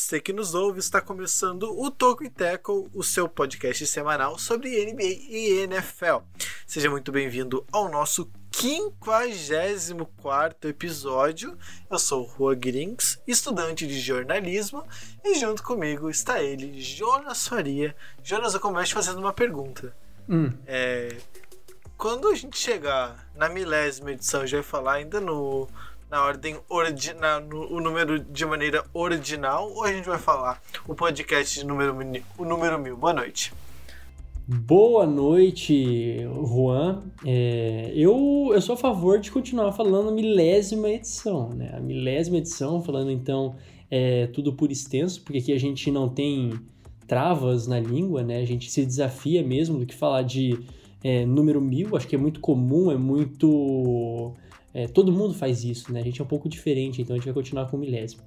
você que nos ouve, está começando o Toco e Tackle, o seu podcast semanal sobre NBA e NFL. Seja muito bem-vindo ao nosso 54 episódio. Eu sou o Rua Grinks, estudante de jornalismo, e junto comigo está ele, Jonas Faria. Jonas, eu começo fazendo uma pergunta. Hum. É, quando a gente chegar na milésima edição, já vai falar ainda no na ordem ordinal, no, o número de maneira ordinal, ou a gente vai falar o podcast de número, o número mil? Boa noite. Boa noite, Juan. É, eu, eu sou a favor de continuar falando milésima edição, né? A milésima edição, falando então é, tudo por extenso, porque aqui a gente não tem travas na língua, né? A gente se desafia mesmo do que falar de é, número mil, acho que é muito comum, é muito é, todo mundo faz isso, né? A gente é um pouco diferente, então a gente vai continuar com o milésimo.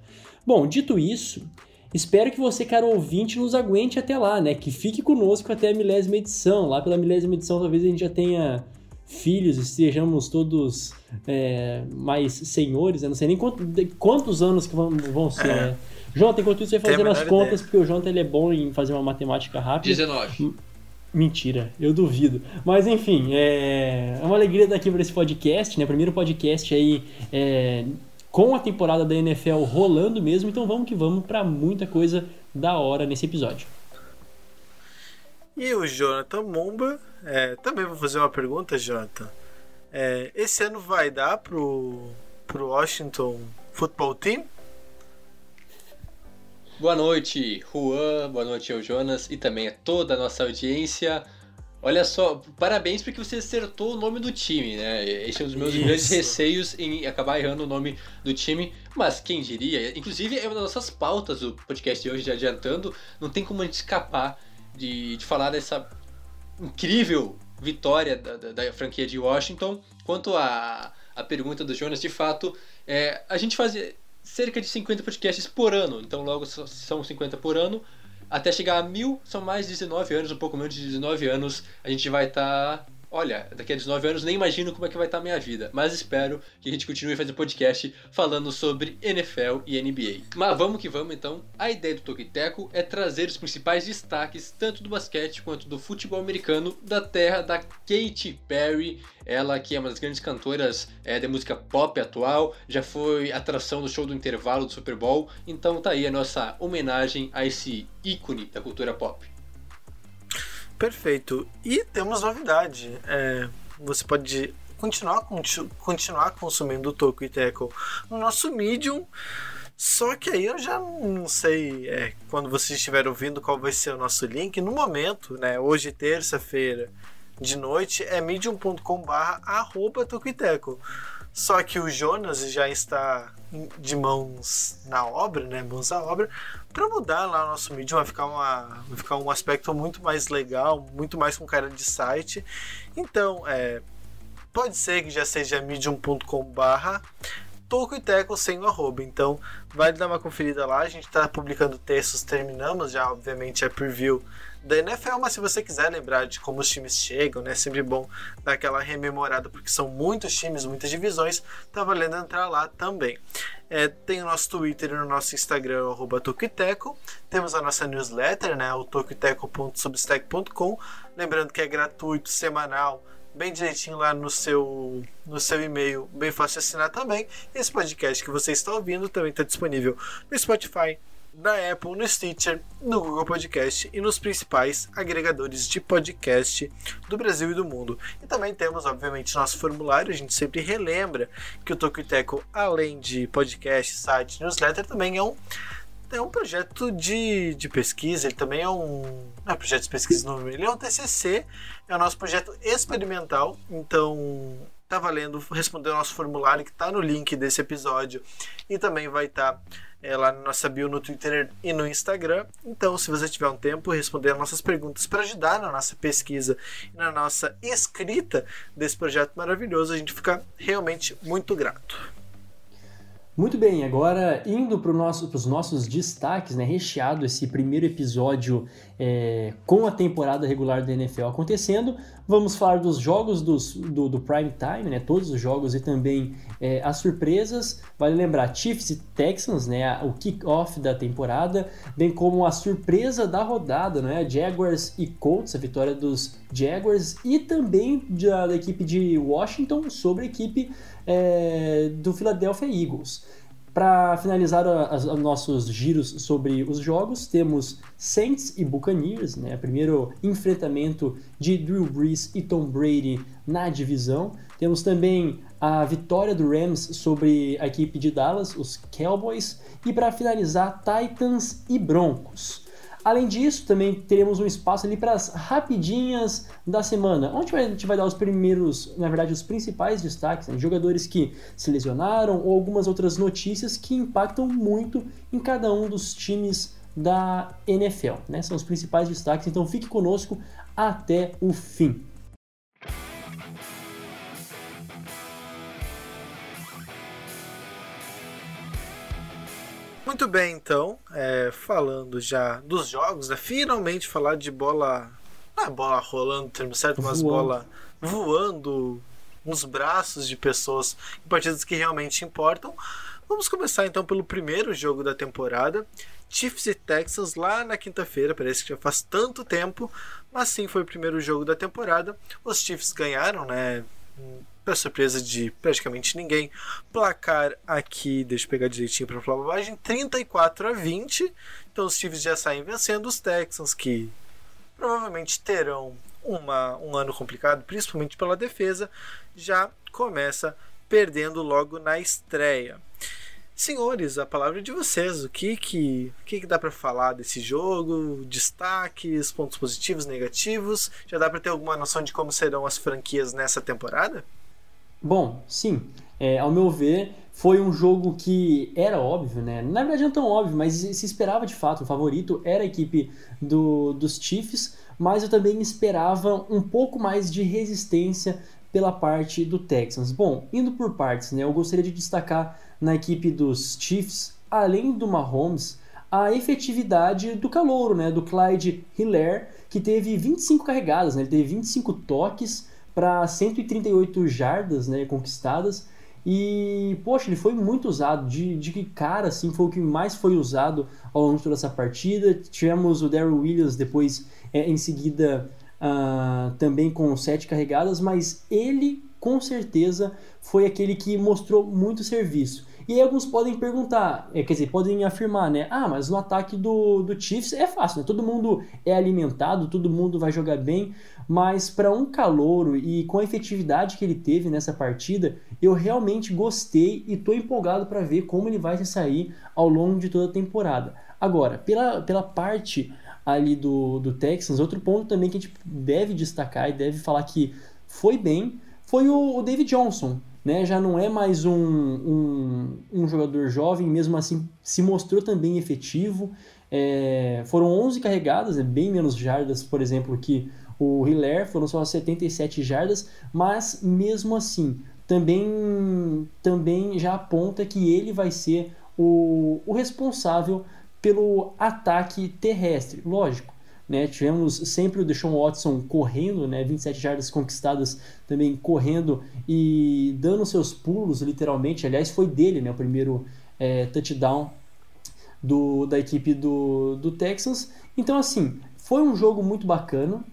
Bom, dito isso, espero que você, caro ouvinte, nos aguente até lá, né? Que fique conosco até a milésima edição. Lá pela milésima edição, talvez a gente já tenha filhos, estejamos todos é, mais senhores, né? Não sei nem quanto, quantos anos que vão, vão ser, é. né? Jonathan, enquanto isso, você vai fazendo as contas, ideia. porque o Jonathan ele é bom em fazer uma matemática rápida. 19. Mentira, eu duvido. Mas enfim, é, é uma alegria estar aqui para esse podcast, né? Primeiro podcast aí é... com a temporada da NFL rolando mesmo, então vamos que vamos para muita coisa da hora nesse episódio. E o Jonathan Momba, é, também vou fazer uma pergunta, Jonathan. É, esse ano vai dar pro, pro Washington Football Team? Boa noite, Juan, boa noite ao Jonas e também a toda a nossa audiência. Olha só, parabéns porque você acertou o nome do time, né? Esse é um dos meus Isso. grandes receios em acabar errando o nome do time, mas quem diria? Inclusive, é uma das nossas pautas do podcast de hoje, já adiantando, não tem como a gente escapar de, de falar dessa incrível vitória da, da, da franquia de Washington. Quanto à a, a pergunta do Jonas, de fato, é, a gente fazia cerca de 50 podcasts por ano. Então, logo são 50 por ano. Até chegar a mil, são mais de 19 anos, um pouco menos de 19 anos. A gente vai estar tá olha, daqui a 19 anos nem imagino como é que vai estar a minha vida, mas espero que a gente continue fazendo podcast falando sobre NFL e NBA. Mas vamos que vamos então. A ideia do Tokiteco é trazer os principais destaques tanto do basquete quanto do futebol americano da terra da Katy Perry, ela que é uma das grandes cantoras é, da música pop atual, já foi atração do show do intervalo do Super Bowl, então tá aí a nossa homenagem a esse ícone da cultura pop. Perfeito. E temos novidade. É, você pode continuar, continuar consumindo o Toco e Teco no nosso Medium. Só que aí eu já não sei é, quando vocês estiverem ouvindo qual vai ser o nosso link. No momento, né? Hoje, terça-feira, de noite, é medium.com/barra. Só que o Jonas já está de mãos na obra, né? Mãos à obra, para mudar lá o nosso Medium vai ficar, uma, vai ficar um aspecto muito mais legal, muito mais com cara de site. Então, é, pode ser que já seja medium.com barra Toco e Teco sem o arroba. Então, vai dar uma conferida lá. A gente está publicando textos, terminamos já, obviamente, a preview da NFL, mas se você quiser lembrar de como os times chegam, né, é sempre bom dar aquela rememorada, porque são muitos times, muitas divisões, tá valendo entrar lá também. É, tem o nosso Twitter e o nosso Instagram, arroba. Temos a nossa newsletter, né, o toquiteco.substack.com. Lembrando que é gratuito, semanal, bem direitinho lá no seu, no seu e-mail, bem fácil assinar também. Esse podcast que você está ouvindo também está disponível no Spotify, na Apple, no Stitcher, no Google Podcast e nos principais agregadores de podcast do Brasil e do mundo. E também temos, obviamente, nosso formulário. A gente sempre relembra que o Tokuiteco, além de podcast, site, newsletter, também é um é um projeto de, de pesquisa, ele também é um. Não é projeto de pesquisa, não, ele é um TCC, é o nosso projeto experimental, então tá valendo responder o nosso formulário que está no link desse episódio e também vai estar tá, é, lá na nossa bio no Twitter e no Instagram. Então, se você tiver um tempo, responder as nossas perguntas para ajudar na nossa pesquisa e na nossa escrita desse projeto maravilhoso, a gente fica realmente muito grato. Muito bem, agora indo para nosso, os nossos destaques, né, recheado esse primeiro episódio é, com a temporada regular da NFL acontecendo, vamos falar dos jogos dos, do, do prime time, né, todos os jogos e também é, as surpresas. Vale lembrar Chiefs e Texans, né, o kick-off da temporada, bem como a surpresa da rodada, né, Jaguars e Colts, a vitória dos Jaguars e também da, da equipe de Washington sobre a equipe é, do Philadelphia Eagles. Para finalizar os nossos giros sobre os jogos, temos Saints e Buccaneers, né? Primeiro enfrentamento de Drew Brees e Tom Brady na divisão. Temos também a vitória do Rams sobre a equipe de Dallas, os Cowboys. E para finalizar, Titans e Broncos. Além disso, também teremos um espaço ali para as rapidinhas da semana, onde a gente vai dar os primeiros, na verdade, os principais destaques, né? jogadores que se lesionaram ou algumas outras notícias que impactam muito em cada um dos times da NFL. Né? São os principais destaques, então fique conosco até o fim. Muito bem, então, é, falando já dos jogos, né, finalmente falar de bola. Não é bola rolando, termo certo, mas voando. bola voando nos braços de pessoas em partidas que realmente importam. Vamos começar então pelo primeiro jogo da temporada. Chiefs e Texans lá na quinta-feira, parece que já faz tanto tempo, mas sim foi o primeiro jogo da temporada. Os Chiefs ganharam, né? Para surpresa de praticamente ninguém. Placar aqui, deixa eu pegar direitinho para falar bobagem, 34 a 20. Então os Chiefs já saem vencendo os Texans, que provavelmente terão uma, um ano complicado, principalmente pela defesa, já começa perdendo logo na estreia. Senhores, a palavra é de vocês. O que que, o que, que dá para falar desse jogo? Destaques, pontos positivos, negativos? Já dá para ter alguma noção de como serão as franquias nessa temporada? Bom, sim. É, ao meu ver, foi um jogo que era óbvio, né? Na verdade não tão óbvio, mas se esperava de fato. O favorito era a equipe do, dos Chiefs, mas eu também esperava um pouco mais de resistência pela parte do Texans. Bom, indo por partes, né? Eu gostaria de destacar na equipe dos Chiefs, além do Mahomes, a efetividade do calouro, né? Do Clyde Hiller, que teve 25 carregadas, né? Ele teve 25 toques para 138 jardas né, conquistadas. E, poxa, ele foi muito usado. De, de que cara, assim, foi o que mais foi usado ao longo de toda essa partida. Tivemos o Daryl Williams depois, é, em seguida, uh, também com sete carregadas, mas ele, com certeza, foi aquele que mostrou muito serviço. E aí alguns podem perguntar, é, quer dizer, podem afirmar, né? Ah, mas no ataque do, do Chiefs é fácil, né? Todo mundo é alimentado, todo mundo vai jogar bem, mas para um calouro e com a efetividade que ele teve nessa partida, eu realmente gostei e estou empolgado para ver como ele vai se sair ao longo de toda a temporada. Agora, pela, pela parte ali do, do Texans, outro ponto também que a gente deve destacar e deve falar que foi bem, foi o, o David Johnson, né, já não é mais um, um, um, jogador jovem, mesmo assim se mostrou também efetivo. É, foram 11 carregadas, é bem menos jardas, por exemplo, que o Hiller, foram só 77 jardas, mas mesmo assim também, também já aponta que ele vai ser o, o responsável pelo ataque terrestre. Lógico, né? Tivemos sempre o Deshaun Watson correndo, né? 27 jardas conquistadas também correndo e dando seus pulos, literalmente. Aliás, foi dele né? o primeiro é, touchdown do, da equipe do, do Texans. Então, assim, foi um jogo muito bacana.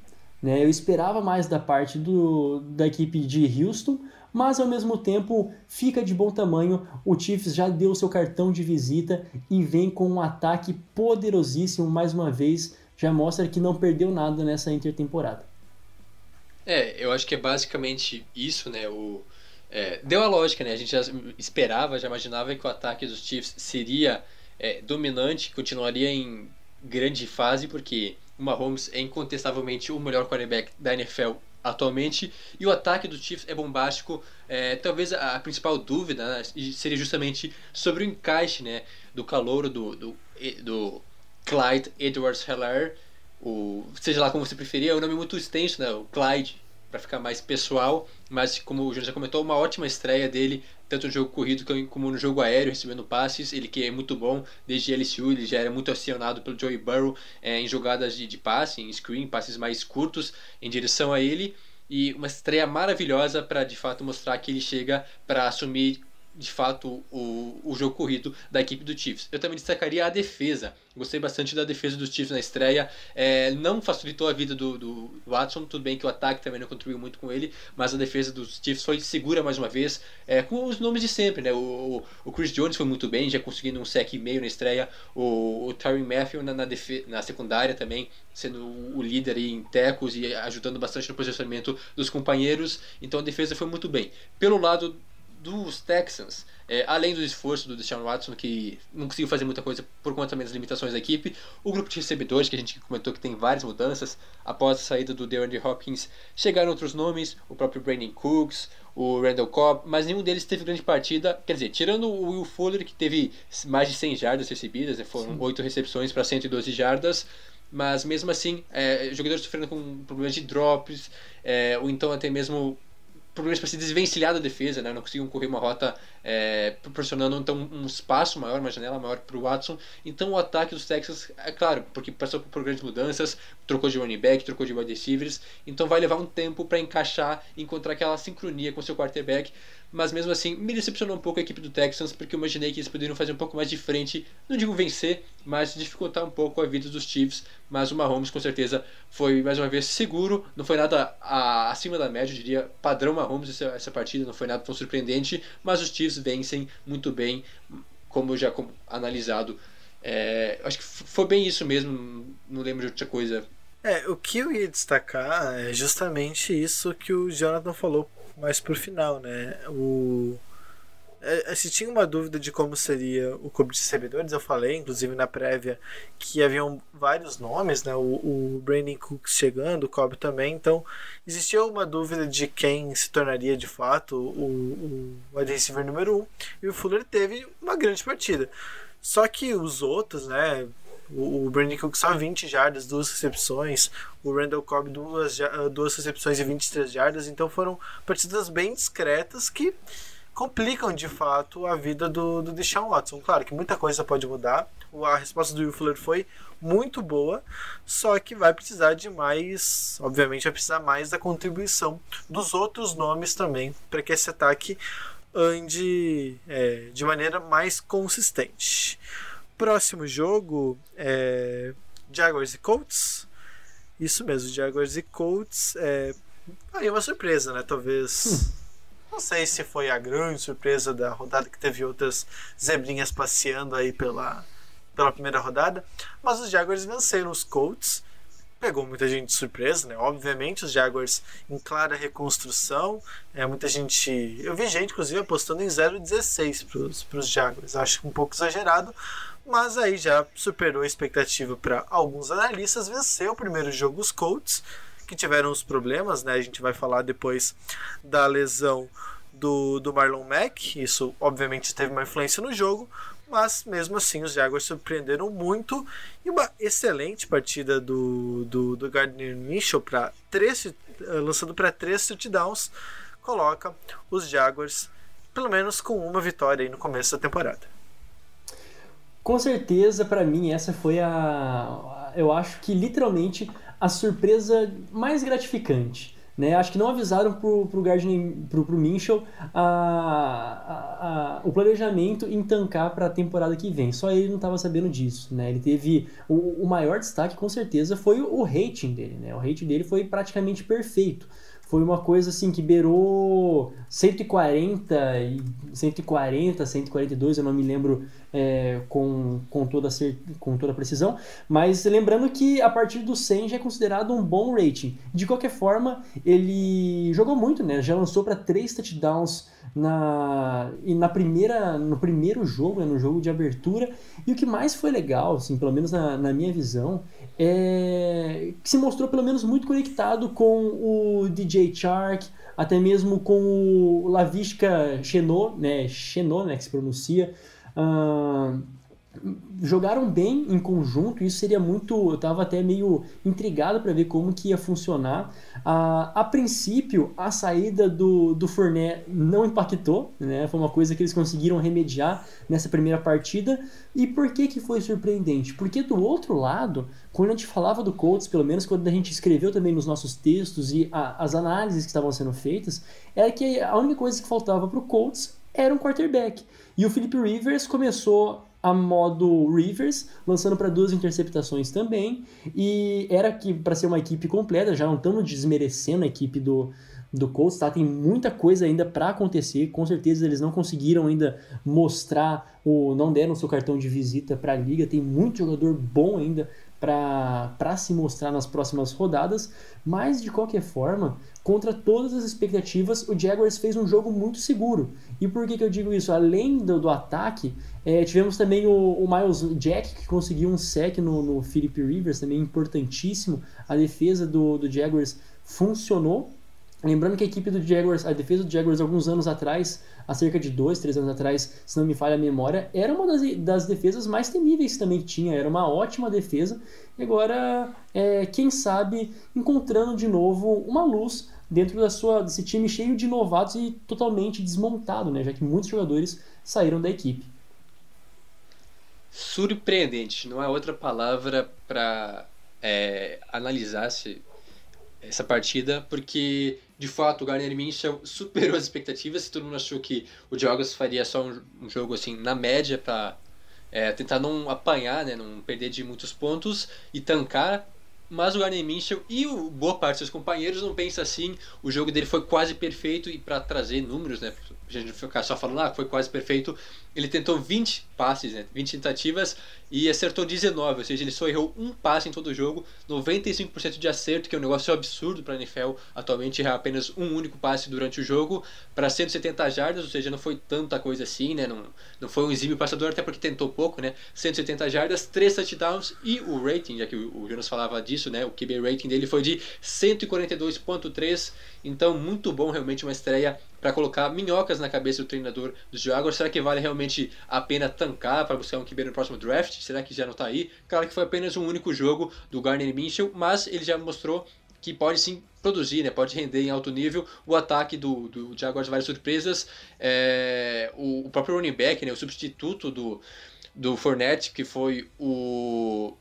Né? Eu esperava mais da parte do, da equipe de Houston, mas ao mesmo tempo fica de bom tamanho. O Chiefs já deu seu cartão de visita e vem com um ataque poderosíssimo mais uma vez já mostra que não perdeu nada nessa intertemporada. É, eu acho que é basicamente isso, né? O, é, deu a lógica, né? A gente já esperava, já imaginava que o ataque dos Chiefs seria é, dominante, continuaria em grande fase, porque o Mahomes é incontestavelmente o melhor quarterback da NFL atualmente e o ataque dos Chiefs é bombástico. É, talvez a, a principal dúvida né, seria justamente sobre o encaixe né, do calor do, do, do Clyde Edwards Heller, o, seja lá como você preferir, é um nome muito extenso, né? O Clyde para ficar mais pessoal, mas como o Júnior já comentou, uma ótima estreia dele, tanto no jogo corrido como no jogo aéreo, recebendo passes, ele que é muito bom, desde LSU ele já era muito acionado pelo Joey Burrow é, em jogadas de, de passe, em screen, passes mais curtos em direção a ele, e uma estreia maravilhosa para de fato mostrar que ele chega para assumir de fato o, o jogo corrido da equipe do Chiefs. Eu também destacaria a defesa. Gostei bastante da defesa dos Chiefs na estreia. É, não facilitou a vida do, do, Watson, tudo bem que o ataque também não contribuiu muito com ele, mas a defesa dos Chiefs foi segura mais uma vez, é, com os nomes de sempre. Né? O, o, Chris Jones foi muito bem, já conseguindo um sec e meio na estreia. O, o Tyron Matthew na, na, na secundária também, sendo o líder em tecos e ajudando bastante no posicionamento dos companheiros. Então a defesa foi muito bem. Pelo lado dos Texans, é, além do esforço do Deshaun Watson, que não conseguiu fazer muita coisa por conta também das limitações da equipe, o grupo de recebedores, que a gente comentou que tem várias mudanças, após a saída do DeAndre Hopkins, chegaram outros nomes, o próprio Brandon Cooks, o Randall Cobb, mas nenhum deles teve grande partida, quer dizer, tirando o Will Fuller, que teve mais de 100 jardas recebidas, né, foram Sim. 8 recepções para 112 jardas, mas mesmo assim, é, jogadores sofrendo com problemas de drops, é, ou então até mesmo problemas para se desvencilhar da defesa, né? não conseguiam correr uma rota é, proporcionando então um espaço maior, uma janela maior para o Watson. Então o ataque dos Texans, é claro, porque passou por grandes mudanças, trocou de running back, trocou de wide receivers, então vai levar um tempo para encaixar, encontrar aquela sincronia com seu quarterback mas mesmo assim me decepcionou um pouco a equipe do Texans, porque eu imaginei que eles poderiam fazer um pouco mais de frente, não digo vencer, mas dificultar um pouco a vida dos Chiefs, mas o Mahomes com certeza foi mais uma vez seguro, não foi nada a, acima da média, eu diria padrão Mahomes essa, essa partida, não foi nada tão surpreendente, mas os Chiefs vencem muito bem, como já analisado. É, acho que foi bem isso mesmo, não lembro de outra coisa. É, o que eu ia destacar é justamente isso que o Jonathan falou mais pro final, né? O é, se tinha uma dúvida de como seria o clube de recebedores, eu falei, inclusive na prévia, que haviam vários nomes, né? O, o Brandon Cooks chegando, o Cobb também, então existia uma dúvida de quem se tornaria de fato o, o wide receiver número 1, um, e o Fuller teve uma grande partida. Só que os outros, né? O, Brandon Cook só 20 jardas, duas recepções. O Randall Cobb duas, ah, duas recepções e 23 jardas. Então foram partidas bem discretas que complicam de fato a vida do, do Deshaun Watson. Claro que muita coisa pode mudar. A resposta do Will Fuller foi muito boa, só que vai precisar de mais, obviamente vai precisar mais da contribuição dos outros nomes também para que esse ataque ande é, de maneira mais consistente. Próximo jogo é Jaguars e Colts. Isso mesmo, Jaguars e Colts. É... Aí uma surpresa, né? Talvez. Hum. Não sei se foi a grande surpresa da rodada, que teve outras zebrinhas passeando aí pela, pela primeira rodada. Mas os Jaguars venceram os Colts. Pegou muita gente de surpresa, né? Obviamente, os Jaguars em clara reconstrução. É, muita gente. Eu vi gente, inclusive, apostando em 0,16 para os Jaguars. Acho um pouco exagerado, mas aí já superou a expectativa para alguns analistas, venceu o primeiro jogo os Colts, que tiveram os problemas, né? A gente vai falar depois da lesão do, do Marlon Mack, isso obviamente teve uma influência no jogo, mas mesmo assim os Jaguars surpreenderam muito e uma excelente partida do, do, do Gardner Minshew para três eh, lançando para três touchdowns coloca os Jaguars pelo menos com uma vitória no começo da temporada. Com certeza, para mim, essa foi a. Eu acho que literalmente a surpresa mais gratificante. Né? Acho que não avisaram pro, pro pro, pro Minchel a, a, a, o planejamento em tancar para a temporada que vem. Só ele não estava sabendo disso, né? Ele teve o, o maior destaque, com certeza, foi o, o rating dele, né? O rating dele foi praticamente perfeito foi uma coisa assim que beirou 140 e 140, 142, eu não me lembro é, com, com, toda com toda precisão, mas lembrando que a partir do 100 já é considerado um bom rating. De qualquer forma, ele jogou muito, né? Já lançou para três touchdowns na e na primeira no primeiro jogo, né? no jogo de abertura. E o que mais foi legal, assim, pelo menos na, na minha visão, é, que se mostrou pelo menos muito conectado com o DJ Chark, até mesmo com o Lavishka Chenot, né, Chenot, né, que se pronuncia, uh, jogaram bem em conjunto, isso seria muito. Eu estava até meio intrigado para ver como que ia funcionar. A, a princípio, a saída do, do Fournet não impactou, né? Foi uma coisa que eles conseguiram remediar nessa primeira partida. E por que, que foi surpreendente? Porque do outro lado, quando a gente falava do Colts, pelo menos quando a gente escreveu também nos nossos textos e a, as análises que estavam sendo feitas, era que a única coisa que faltava para o Colts era um quarterback. E o Philip Rivers começou a modo Rivers, lançando para duas interceptações também. E era que para ser uma equipe completa, já não estamos desmerecendo a equipe do, do Colts, tá? Tem muita coisa ainda para acontecer. Com certeza eles não conseguiram ainda mostrar o não deram seu cartão de visita para a liga. Tem muito jogador bom ainda para se mostrar nas próximas rodadas, mas de qualquer forma, contra todas as expectativas, o Jaguars fez um jogo muito seguro. E por que, que eu digo isso? Além do, do ataque, é, tivemos também o, o, Miles Jack, que conseguiu um sec no, no Philip Rivers, também importantíssimo. A defesa do, do Jaguars funcionou. Lembrando que a equipe do Jaguars, a defesa do Jaguars alguns anos atrás, há cerca de dois, três anos atrás, se não me falha a memória, era uma das, das defesas mais temíveis que também tinha, era uma ótima defesa. E agora, é, quem sabe, encontrando de novo uma luz dentro da sua, desse time cheio de novatos e totalmente desmontado, né? já que muitos jogadores saíram da equipe. Surpreendente, não há outra palavra para é, analisar se essa partida, porque de fato o Garner Minshew superou as expectativas. Todo mundo achou que o Jogos faria só um, um jogo assim na média para é, tentar não apanhar, né, não perder de muitos pontos e tancar. Mas o Garner Minshew e o, boa parte dos seus companheiros não pensa assim. O jogo dele foi quase perfeito e para trazer números, né, a gente ficar só falando, ah, foi quase perfeito. Ele tentou 20 passes, né, 20 tentativas e acertou 19, ou seja, ele só errou um passe em todo o jogo, 95% de acerto, que é um negócio absurdo para a NFL atualmente errar apenas um único passe durante o jogo para 170 jardas, ou seja, não foi tanta coisa assim, né? Não, não foi um exímio passador, até porque tentou pouco, né? 170 jardas, 3 touchdowns e o rating, já que o, o Jonas falava disso, né? O QB rating dele foi de 142.3, então muito bom, realmente uma estreia para colocar minhocas na cabeça do treinador dos Jaguars. Será que vale realmente a pena tancar para buscar um QB no próximo draft? Será que já não está aí? Claro que foi apenas um único jogo do Garner Minshew, mas ele já mostrou que pode sim produzir, né? pode render em alto nível. O ataque do, do Jaguars, várias surpresas. É, o, o, próprio running back, né? o substituto do, do Fournette, que foi o,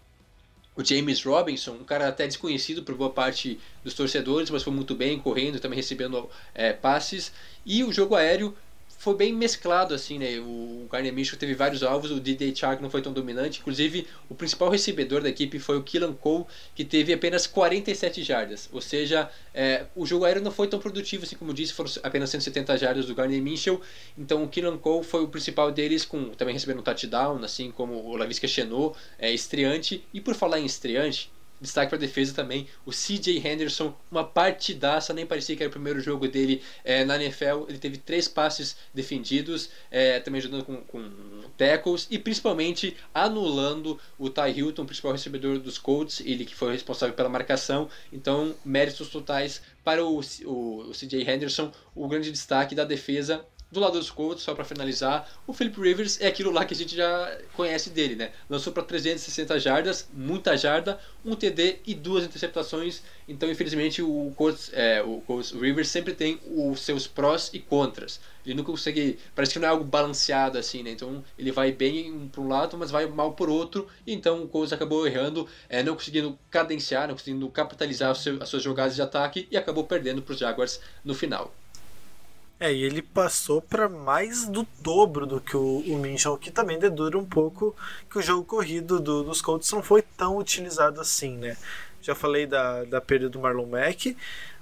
o James Robinson, um cara até desconhecido por boa parte dos torcedores, mas foi muito bem, correndo, também recebendo é, passes. E o jogo aéreo foi bem mesclado, assim, né? O Garner Minshew teve vários alvos, o D.D. Chark não foi tão dominante. Inclusive, o principal recebedor da equipe foi o Killan Cole, que teve apenas 47 jardas. Ou seja, é, o jogo aéreo não foi tão produtivo, assim como disse, foram apenas 170 jardas do Garner Minshew. Então, o Killan Cole foi o principal deles, com também recebendo um touchdown, assim como o Lavisca Chenot, é, estreante. E por falar em estreante, Destaque para defesa também, o CJ Henderson, uma partidaça, nem parecia que era o primeiro jogo dele é, na NFL. Ele teve três passes defendidos, é, também ajudando com, com tackles e principalmente anulando o Ty Hilton, principal recebedor dos Colts, ele que foi responsável pela marcação. Então, méritos totais para o, o, o CJ Henderson, o grande destaque da defesa do lado dos Colts, só para finalizar, o Philip Rivers é aquilo lá que a gente já conhece dele, né? Lançou para 360 jardas, muita jarda, um TD e duas interceptações. Então, infelizmente, o Colts, é, o Colts Rivers sempre tem os seus prós e contras. Ele nunca consegue, parece que não é algo balanceado assim, né? Então, ele vai bem para um lado, mas vai mal por outro. Então, o Colts acabou errando, é, não conseguindo cadenciar, não conseguindo capitalizar seu, as suas jogadas de ataque e acabou perdendo para os Jaguars no final. É, e ele passou para mais do dobro do que o, o Minchel, que também dedura um pouco que o jogo corrido do, dos Colts não foi tão utilizado assim, né? Já falei da, da perda do Marlon Mack,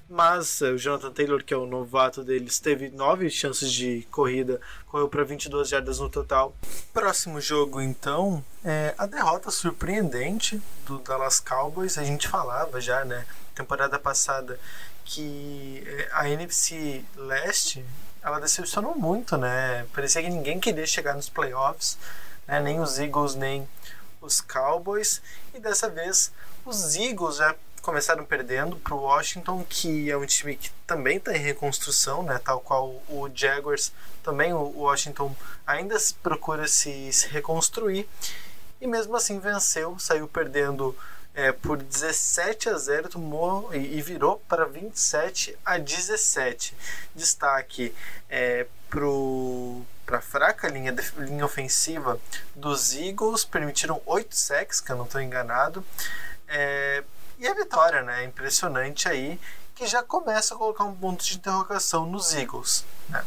mas é, o Jonathan Taylor, que é o novato deles, teve nove chances de corrida, correu para 22 jardas no total. Próximo jogo, então, é a derrota surpreendente do Dallas Cowboys. A gente falava já, né? Temporada passada que é, a NFC Leste ela decepcionou muito, né? Parecia que ninguém queria chegar nos playoffs, né? nem os Eagles, nem os Cowboys. E dessa vez os Eagles já começaram perdendo para o Washington, que é um time que também está em reconstrução, né? Tal qual o Jaguars, também o Washington ainda procura se, se reconstruir e mesmo assim venceu, saiu perdendo é, por 17 a 0 tomou e, e virou para 27 a 17. Destaque é, para a fraca linha, linha ofensiva dos Eagles, permitiram 8 sacks, que eu não estou enganado. É, e a vitória, né? Impressionante aí, que já começa a colocar um ponto de interrogação nos Eagles. Né?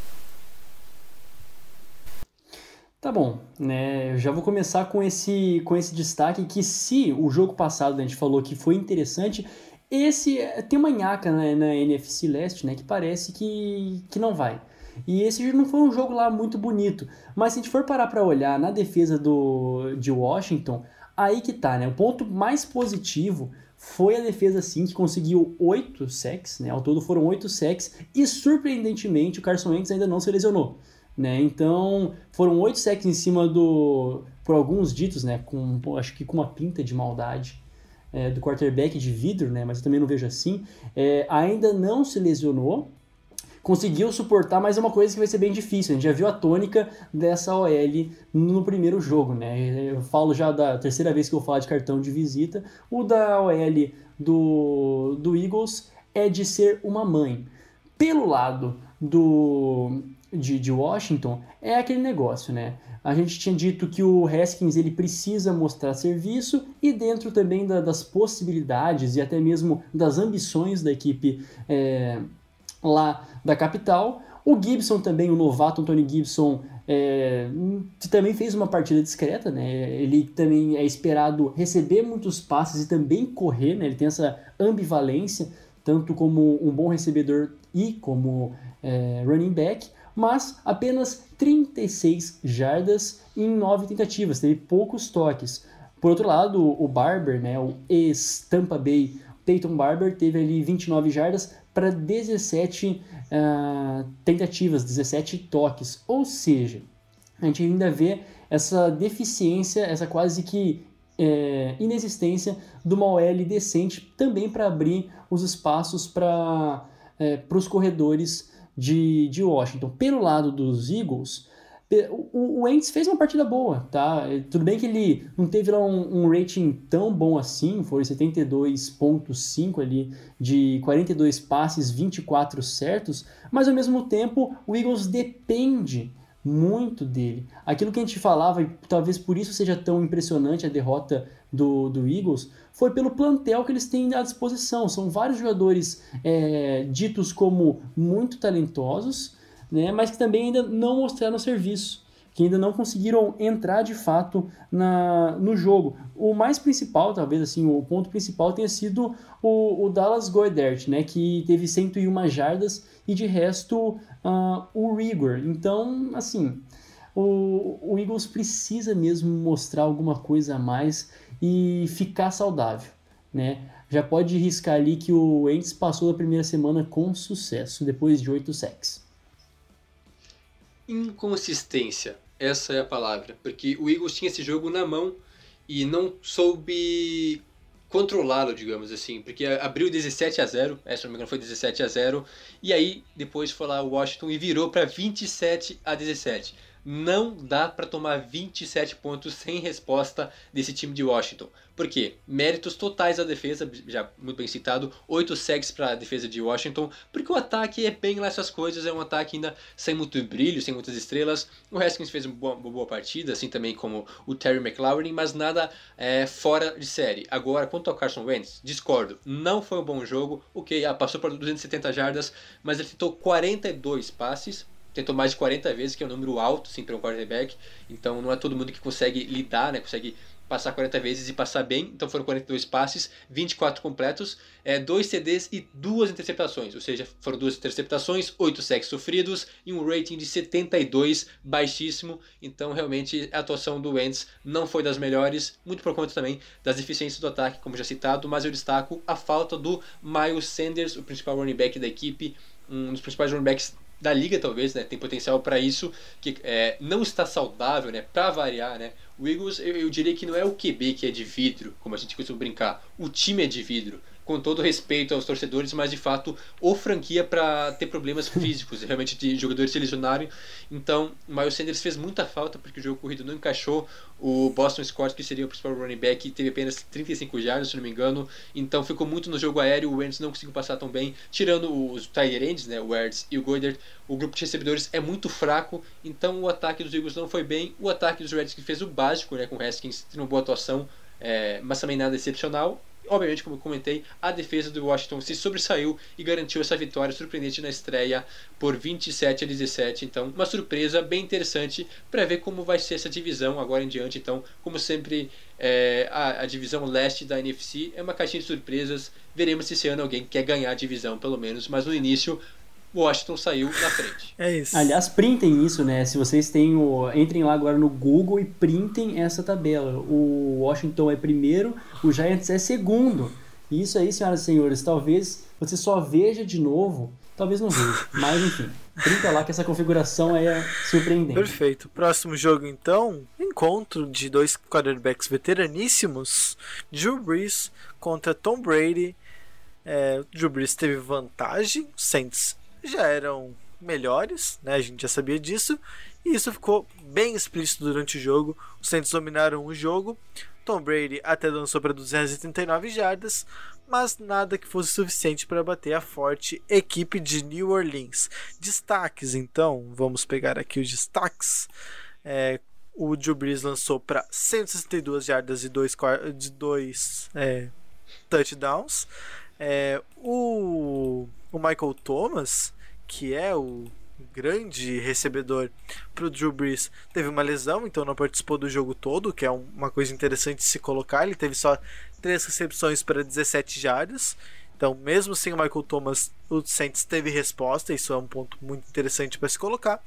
Tá bom, né? Eu já vou começar com esse, com esse destaque que se o jogo passado a gente falou que foi interessante, esse tem uma nhaca na, na NFC Leste, né? Que parece que, que não vai. E esse não foi um jogo lá muito bonito. Mas se a gente for parar para olhar na defesa do, de Washington, aí que tá, né? O ponto mais positivo foi a defesa sim que conseguiu 8 sacks, né? Ao todo foram 8 sacks e surpreendentemente o Carson Wentz ainda não se lesionou. Né? Então, foram oito sacks em cima do. Por alguns ditos, né? Com, acho que com uma pinta de maldade é, do quarterback de vidro, né? Mas eu também não vejo assim. É, ainda não se lesionou. Conseguiu suportar, mas é uma coisa que vai ser bem difícil. A gente já viu a tônica dessa OL no primeiro jogo, né? Eu falo já da terceira vez que eu falo de cartão de visita. O da OL do, do Eagles é de ser uma mãe. Pelo lado do, de, de Washington é aquele negócio, né? A gente tinha dito que o Haskins ele precisa mostrar serviço e dentro também da, das possibilidades e até mesmo das ambições da equipe é, lá da capital. O Gibson também, o novato Anthony Gibson, é, também fez uma partida discreta, né? Ele também é esperado receber muitos passes e também correr, né? Ele tem essa ambivalência, tanto como um bom recebedor e como é, running back mas apenas 36 jardas em 9 tentativas, teve poucos toques. Por outro lado, o Barber, né, o ex-Tampa Bay Peyton Barber, teve ali 29 jardas para 17 uh, tentativas, 17 toques. Ou seja, a gente ainda vê essa deficiência, essa quase que é, inexistência de uma OL decente também para abrir os espaços para é, os corredores de, de Washington. Pelo lado dos Eagles, o, o Wentz fez uma partida boa, tá? Tudo bem que ele não teve lá um, um rating tão bom assim, foi 72.5 ali de 42 passes, 24 certos, mas ao mesmo tempo o Eagles depende muito dele. Aquilo que a gente falava, e talvez por isso seja tão impressionante a derrota do, do Eagles, foi pelo plantel que eles têm à disposição. São vários jogadores é, ditos como muito talentosos, né, mas que também ainda não mostraram serviço, que ainda não conseguiram entrar de fato na, no jogo. O mais principal, talvez assim, o ponto principal tenha sido o, o Dallas Goedert, né, que teve 101 jardas e de resto uh, o Rigor. Então, assim, o, o Eagles precisa mesmo mostrar alguma coisa a mais e ficar saudável, né? Já pode riscar ali que o Ents passou a primeira semana com sucesso, depois de oito sacks. Inconsistência, essa é a palavra, porque o Eagles tinha esse jogo na mão e não soube controlá-lo, digamos assim, porque abriu 17 a 0, essa não me engano foi 17 a 0, e aí depois foi lá o Washington e virou para 27 a 17 não dá para tomar 27 pontos sem resposta desse time de Washington. Por quê? Méritos totais da defesa, já muito bem citado, 8 sacks para a defesa de Washington, porque o ataque é bem lá essas coisas, é um ataque ainda sem muito brilho, sem muitas estrelas. O Haskins fez uma boa, boa partida, assim também como o Terry McLaurin, mas nada é, fora de série. Agora, quanto ao Carson Wentz, discordo, não foi um bom jogo, ok, ah, passou por 270 jardas, mas ele tentou 42 passes, tentou mais de 40 vezes, que é um número alto sim, para um quarterback. Então não é todo mundo que consegue lidar, né? Consegue passar 40 vezes e passar bem. Então foram 42 passes, 24 completos, é, 2 CDs e duas interceptações. Ou seja, foram duas interceptações, 8 sacks sofridos e um rating de 72, baixíssimo. Então realmente a atuação do Wentz não foi das melhores, muito por conta também das deficiências do ataque, como já citado. Mas eu destaco a falta do Miles Sanders, o principal running back da equipe, um dos principais running backs da liga talvez, né? Tem potencial para isso, que é, não está saudável, né? Para variar, né? O Eagles, eu, eu, diria que não é o QB que é de vidro, como a gente costuma brincar. O time é de vidro. Com todo respeito aos torcedores, mas de fato o franquia para ter problemas físicos, realmente de jogadores se lesionarem. Então, o Miles Sanders fez muita falta porque o jogo corrido não encaixou. O Boston Scott, que seria o principal running back, teve apenas 35 jardas, se não me engano. Então, ficou muito no jogo aéreo. O Wentz não conseguiu passar tão bem, tirando os tight ends, né, o Ertz e o Goddard. O grupo de recebedores é muito fraco, então o ataque dos Eagles não foi bem. O ataque dos Redskins fez o básico, né, com o Haskins tendo uma boa atuação, é, mas também nada excepcional obviamente, como eu comentei, a defesa do Washington se sobressaiu e garantiu essa vitória surpreendente na estreia por 27 a 17. Então, uma surpresa bem interessante para ver como vai ser essa divisão agora em diante. Então, como sempre, é, a, a, divisão leste da NFC é uma caixinha de surpresas. Veremos se esse ano alguém quer ganhar a divisão, pelo menos, mas no início Washington saiu na frente. É isso. Aliás, printem isso, né? Se vocês têm o. Entrem lá agora no Google e printem essa tabela. O Washington é primeiro, o Giants é segundo. E isso aí, senhoras e senhores, talvez você só veja de novo, talvez não veja. Mas enfim, printa lá que essa configuração é surpreendente. Perfeito. Próximo jogo, então, encontro de dois quarterbacks veteraníssimos, Drew Brees contra Tom Brady. É, Drew Brees teve vantagem, Saints já eram melhores, né? A gente já sabia disso. E isso ficou bem explícito durante o jogo. Os Saints dominaram o jogo. Tom Brady até lançou para 239 jardas, mas nada que fosse suficiente para bater a forte equipe de New Orleans. Destaques, então, vamos pegar aqui os destaques. É, o Drew Brees lançou para 162 jardas e 2 de dois, é, touchdowns. É, o o Michael Thomas, que é o grande recebedor para o Drew Brees, teve uma lesão, então não participou do jogo todo, que é uma coisa interessante de se colocar. Ele teve só três recepções para 17 jardas. Então, mesmo sem o Michael Thomas, o Saints teve resposta, isso é um ponto muito interessante para se colocar.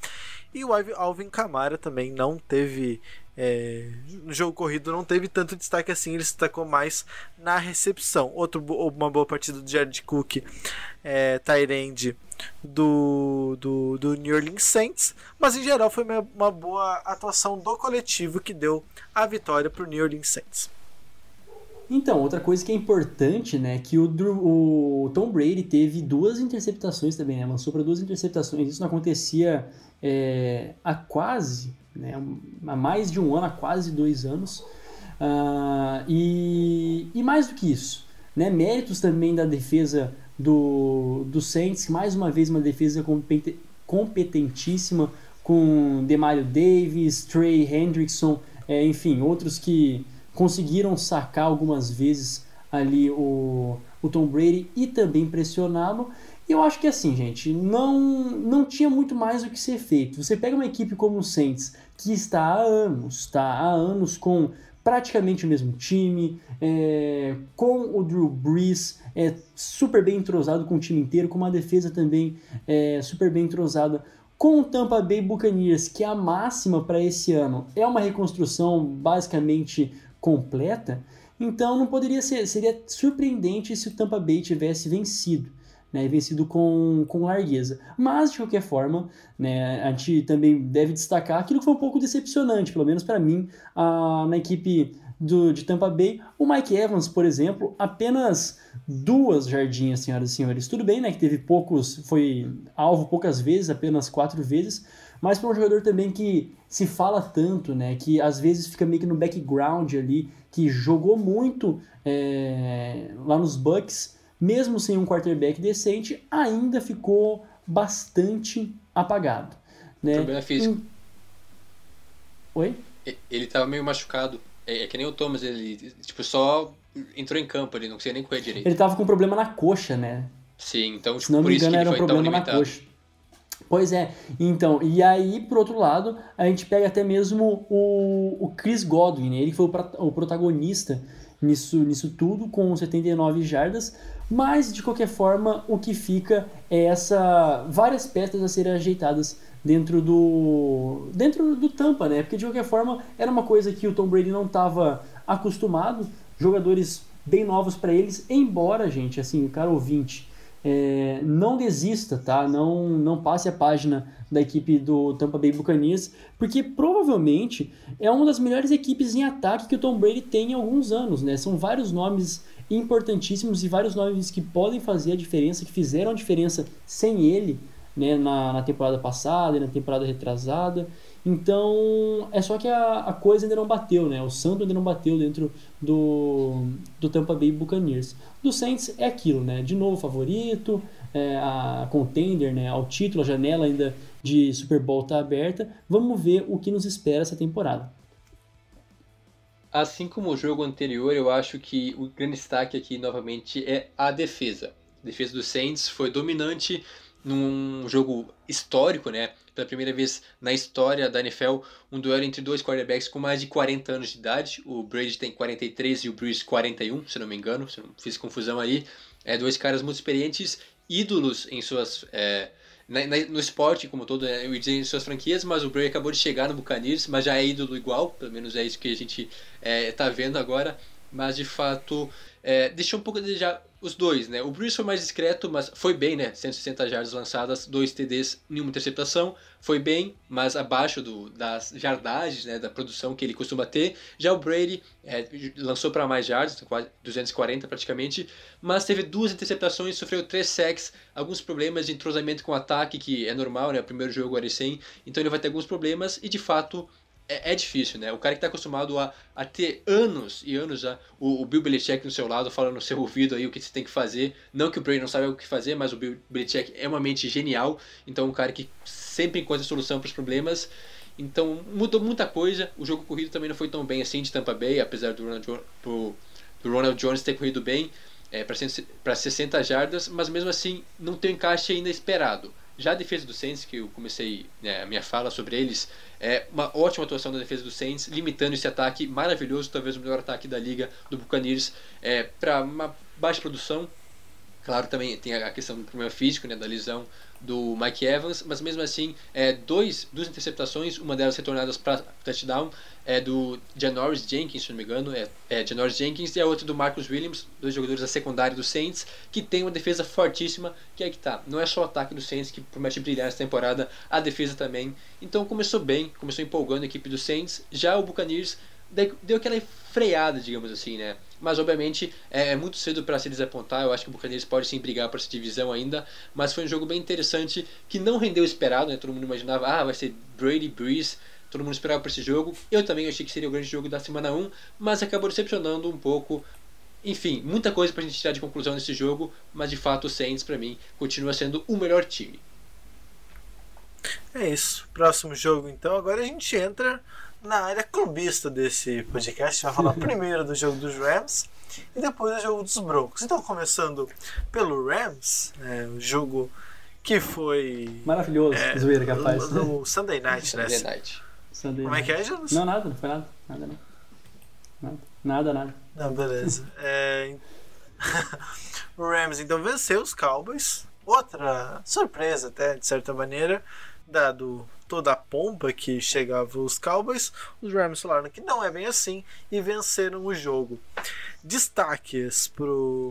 E o Alvin Kamara também não teve é, no jogo corrido não teve tanto destaque assim, ele se destacou mais na recepção. Outro, uma boa partida do Jared Cook, é, Tyrande do, do, do New Orleans Saints, mas em geral foi uma, boa atuação do coletivo que deu a vitória para o New Orleans Saints. Então, outra coisa que é importante, né, que o, o Tom Brady teve duas interceptações também, né, lançou para duas interceptações. Isso não acontecia é, há quase né, há mais de um ano, há quase dois anos. Uh, e, e mais do que isso, né, méritos também da defesa do, do Saints, mais uma vez uma defesa competentíssima com Demario Davis, Trey Hendrickson, é, enfim, outros que conseguiram sacar algumas vezes ali o, o Tom Brady e também pressioná-lo. E eu acho que assim, gente, não, não tinha muito mais o que ser feito. Você pega uma equipe como o Saints, que está há anos, está há anos com praticamente o mesmo time, é, com o Drew Brees é, super bem entrosado com o time inteiro, com uma defesa também é, super bem entrosada com o Tampa Bay Buccaneers, que é a máxima para esse ano. É uma reconstrução basicamente completa, então não poderia ser, seria surpreendente se o Tampa Bay tivesse vencido né, vencido com, com largueza. Mas, de qualquer forma, né, a gente também deve destacar aquilo que foi um pouco decepcionante, pelo menos para mim, a, na equipe do, de Tampa Bay. O Mike Evans, por exemplo, apenas duas jardinhas, senhoras e senhores. Tudo bem, né, que teve poucos, foi alvo poucas vezes, apenas quatro vezes, mas para um jogador também que se fala tanto, né, que às vezes fica meio que no background ali, que jogou muito é, lá nos Bucks, mesmo sem um quarterback decente, ainda ficou bastante apagado. Né? Problema físico. Oi? Ele estava meio machucado. É, é, que nem o Thomas, ele tipo, só entrou em campo, ele não conseguia nem correr direito. Ele estava com problema na coxa, né? Sim, então tipo, Se não me engano, era um problema na coxa. Pois é, então, e aí, por outro lado, a gente pega até mesmo o, o Chris Godwin, né? ele foi o, o protagonista nisso, nisso tudo, com 79 jardas, mas, de qualquer forma, o que fica é essa várias peças a serem ajeitadas dentro do dentro do Tampa, né? Porque de qualquer forma era uma coisa que o Tom Brady não estava acostumado, jogadores bem novos para eles, embora, gente, assim, cara ouvinte, é, não desista, tá? Não, não passe a página da equipe do Tampa Bay Buccaneers, porque provavelmente é uma das melhores equipes em ataque que o Tom Brady tem em alguns anos, né? São vários nomes importantíssimos e vários nomes que podem fazer a diferença, que fizeram a diferença sem ele, né? Na, na temporada passada e na temporada retrasada. Então, é só que a, a coisa ainda não bateu, né? O santo ainda não bateu dentro do, do Tampa Bay Buccaneers. Do Saints é aquilo, né? De novo, favorito, é, a contender, né? Ao título, a janela ainda de Super Bowl está aberta. Vamos ver o que nos espera essa temporada. Assim como o jogo anterior, eu acho que o grande destaque aqui novamente é a defesa. A defesa do Saints foi dominante num jogo histórico, né? Pela primeira vez na história da NFL, um duelo entre dois quarterbacks com mais de 40 anos de idade. O Brady tem 43 e o Bruce 41, se não me engano, se não fiz confusão aí. É, dois caras muito experientes, ídolos em suas. É, na, na, no esporte como todo, né? eu ia dizer em suas franquias, mas o Brady acabou de chegar no Buccaneers, mas já é ídolo igual, pelo menos é isso que a gente está é, vendo agora. Mas de fato, é, deixou um pouco a desejar os dois, né? O Bruce foi mais discreto, mas foi bem, né? 160 jardas lançadas, dois TDs, nenhuma interceptação. Foi bem, mas abaixo do, das jardagens, né? Da produção que ele costuma ter. Já o Brady é, lançou para mais jardas, quase 240 praticamente, mas teve duas interceptações, sofreu três sacks, alguns problemas de entrosamento com o ataque, que é normal, né? O primeiro jogo era sem, então ele vai ter alguns problemas e de fato é, é, difícil, né? O cara que está acostumado a, a ter anos e anos já o, o, Bill Belichick no seu lado, falando no seu ouvido aí o que você tem que fazer. Não que o Brady não saiba o que fazer, mas o Bill Belichick é uma mente genial. Então, um cara que sempre encontra solução para os problemas. Então, mudou muita coisa. O jogo corrido também não foi tão bem assim de Tampa Bay, apesar do Ronald, do, do Ronald Jones ter corrido bem é, para 60 jardas, mas mesmo assim não tem encaixe ainda esperado. Já a defesa do Saints, que eu comecei né, a minha fala sobre eles, é uma ótima atuação da defesa do Saints, limitando esse ataque maravilhoso, talvez o melhor ataque da liga do Buccaneers, é, para uma baixa produção. Claro, também tem a questão do problema físico, né, da lesão do Mike Evans, mas mesmo assim, é, dois, duas interceptações, uma delas retornadas para touchdown, é do Janoris Jenkins, se não me engano, é, é Janoris Jenkins, e a outra do Marcus Williams, dois jogadores da secundária do Saints, que tem uma defesa fortíssima, que é que tá. Não é só o ataque do Saints que promete brilhar essa temporada, a defesa também. Então começou bem, começou empolgando a equipe do Saints. Já o Buccaneers deu aquela freada, digamos assim, né? Mas obviamente é, é muito cedo para se desapontar. Eu acho que o Buccaneers pode sim brigar para essa divisão ainda, mas foi um jogo bem interessante que não rendeu o esperado, né? Todo mundo imaginava, ah, vai ser Brady Breeze todo mundo esperava para esse jogo. Eu também achei que seria o grande jogo da semana 1, mas acabou decepcionando um pouco. Enfim, muita coisa para a gente tirar de conclusão nesse jogo, mas de fato o Saints para mim continua sendo o melhor time. É isso. Próximo jogo então. Agora a gente entra na área clubista desse podcast. Vai falar primeiro do jogo dos Rams e depois do jogo dos Broncos. Então, começando pelo Rams, é, o jogo que foi. Maravilhoso, é, zoeira capaz. No, no Sunday Night, né? Sunday Night. Sunday Como é que é, Jonas? Não, nada, não foi nada. Nada, não. Nada, nada. nada. Não, beleza. é... o Rams então venceu os Cowboys. Outra surpresa, até, de certa maneira, dado toda a pompa que chegava os Cowboys, os Rams falaram que não é bem assim e venceram o jogo. Destaques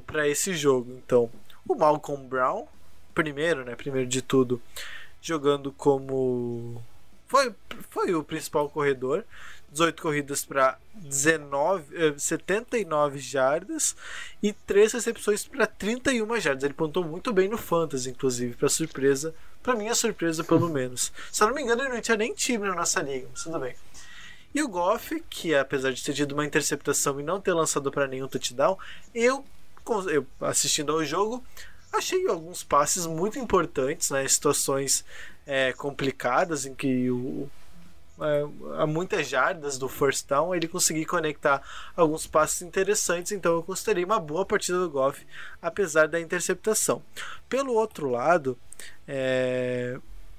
para esse jogo, então, o Malcolm Brown, primeiro, né, primeiro de tudo, jogando como foi, foi o principal corredor. 18 corridas para 19, 79 jardas e 3 recepções para 31 jardas. Ele pontou muito bem no Fantasy, inclusive, para surpresa, para minha surpresa pelo menos. Se eu não me engano, ele não tinha nem time na nossa liga, mas tudo bem. E o Goff, que apesar de ter tido uma interceptação e não ter lançado para nenhum touchdown, eu, eu assistindo ao jogo, achei alguns passes muito importantes, né, situações é, complicadas em que o, é, há muitas jardas do first down ele conseguir conectar alguns passes interessantes, então eu considerei uma boa partida do Goff, apesar da interceptação. Pelo outro lado, é,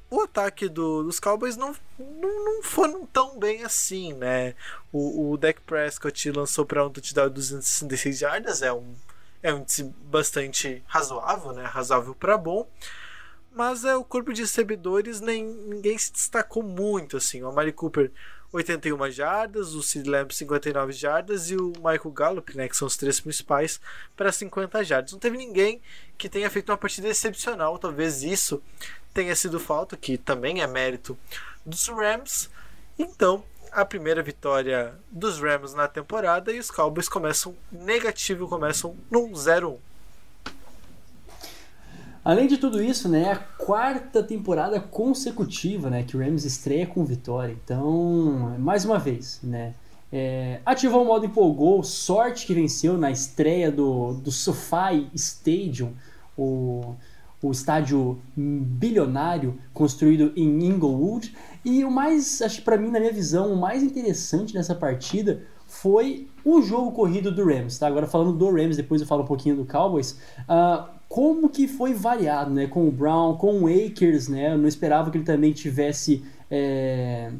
o ataque do, dos Cowboys não, não, não foram tão bem assim, né? O, o Dak Prescott lançou para um touchdown de 266 jardas, é um, é um bastante razoável, né? Razoável para bom mas é o corpo de recebedores nem ninguém se destacou muito assim. O Amari Cooper 81 jardas, o Sid Lamb 59 jardas e o Michael Gallup, né, que são os três principais, para 50 jardas. Não teve ninguém que tenha feito uma partida excepcional, talvez isso tenha sido falta, que também é mérito dos Rams. Então, a primeira vitória dos Rams na temporada e os Cowboys começam negativo, começam num 0-1. Além de tudo isso, né, é a quarta temporada consecutiva, né, que o Rams estreia com vitória. Então, mais uma vez, né, é, ativou o modo empolgou, sorte que venceu na estreia do, do SoFi Stadium, o, o estádio bilionário construído em Inglewood. E o mais, acho para mim, na minha visão, o mais interessante nessa partida foi o jogo corrido do Rams, tá? Agora falando do Rams, depois eu falo um pouquinho do Cowboys. Uh, como que foi variado, né? Com o Brown, com o Akers, né? Eu não esperava que ele também tivesse é,